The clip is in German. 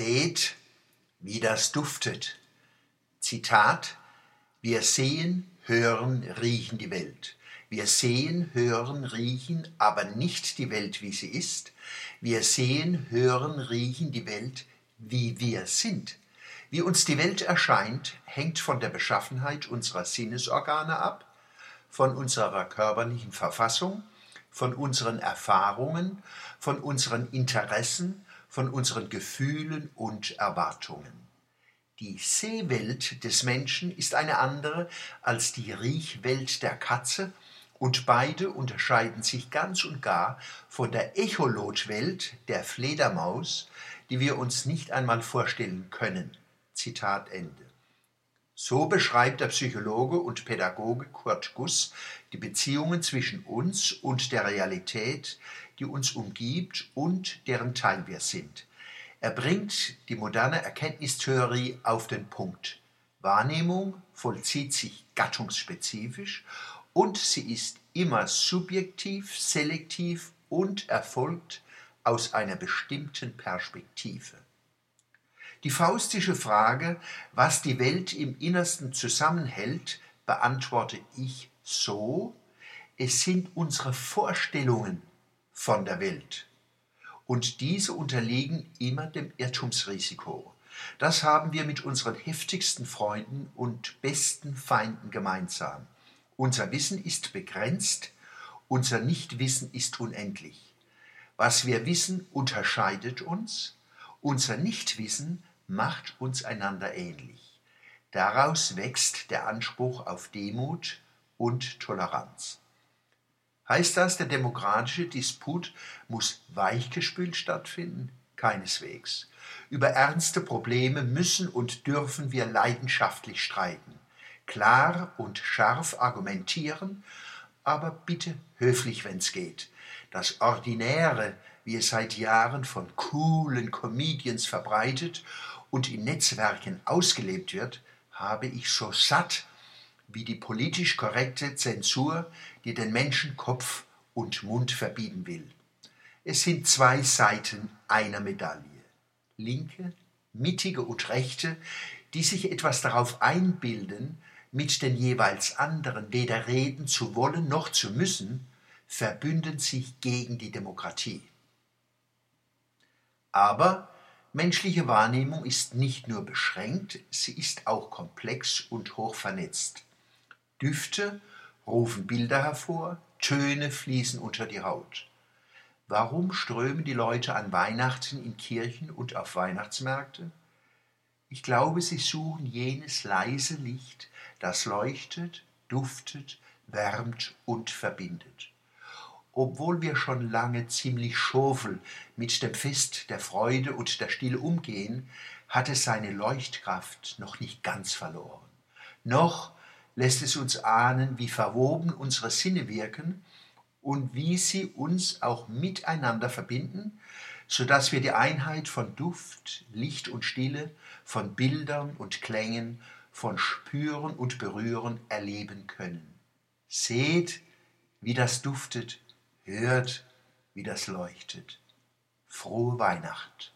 Seht, wie das duftet. Zitat, wir sehen, hören, riechen die Welt. Wir sehen, hören, riechen aber nicht die Welt, wie sie ist. Wir sehen, hören, riechen die Welt, wie wir sind. Wie uns die Welt erscheint, hängt von der Beschaffenheit unserer Sinnesorgane ab, von unserer körperlichen Verfassung, von unseren Erfahrungen, von unseren Interessen, von unseren Gefühlen und Erwartungen. Die Sehwelt des Menschen ist eine andere als die Riechwelt der Katze und beide unterscheiden sich ganz und gar von der Echolotwelt der Fledermaus, die wir uns nicht einmal vorstellen können. Zitat Ende. So beschreibt der Psychologe und Pädagoge Kurt Guss die Beziehungen zwischen uns und der Realität, die uns umgibt und deren Teil wir sind. Er bringt die moderne Erkenntnistheorie auf den Punkt. Wahrnehmung vollzieht sich gattungsspezifisch und sie ist immer subjektiv, selektiv und erfolgt aus einer bestimmten Perspektive. Die faustische Frage, was die Welt im Innersten zusammenhält, beantworte ich so, es sind unsere Vorstellungen von der Welt. Und diese unterliegen immer dem Irrtumsrisiko. Das haben wir mit unseren heftigsten Freunden und besten Feinden gemeinsam. Unser Wissen ist begrenzt, unser Nichtwissen ist unendlich. Was wir wissen, unterscheidet uns, unser Nichtwissen macht uns einander ähnlich. Daraus wächst der Anspruch auf Demut und Toleranz. Heißt das, der demokratische Disput muss weichgespült stattfinden? Keineswegs. Über ernste Probleme müssen und dürfen wir leidenschaftlich streiten, klar und scharf argumentieren, aber bitte höflich, wenn's geht. Das Ordinäre, wie es seit Jahren von coolen Comedians verbreitet und in Netzwerken ausgelebt wird, habe ich so satt wie die politisch korrekte Zensur, die den Menschen Kopf und Mund verbieten will. Es sind zwei Seiten einer Medaille. Linke, mittige und rechte, die sich etwas darauf einbilden, mit den jeweils anderen weder reden zu wollen noch zu müssen, verbünden sich gegen die Demokratie. Aber Menschliche Wahrnehmung ist nicht nur beschränkt, sie ist auch komplex und hoch vernetzt. Düfte rufen Bilder hervor, Töne fließen unter die Haut. Warum strömen die Leute an Weihnachten in Kirchen und auf Weihnachtsmärkte? Ich glaube, sie suchen jenes leise Licht, das leuchtet, duftet, wärmt und verbindet obwohl wir schon lange ziemlich schofel mit dem Fest der Freude und der Stille umgehen, hat es seine Leuchtkraft noch nicht ganz verloren. Noch lässt es uns ahnen, wie verwoben unsere Sinne wirken und wie sie uns auch miteinander verbinden, so dass wir die Einheit von Duft, Licht und Stille, von Bildern und Klängen, von Spüren und Berühren erleben können. Seht, wie das duftet, hört, wie das leuchtet. Frohe Weihnacht.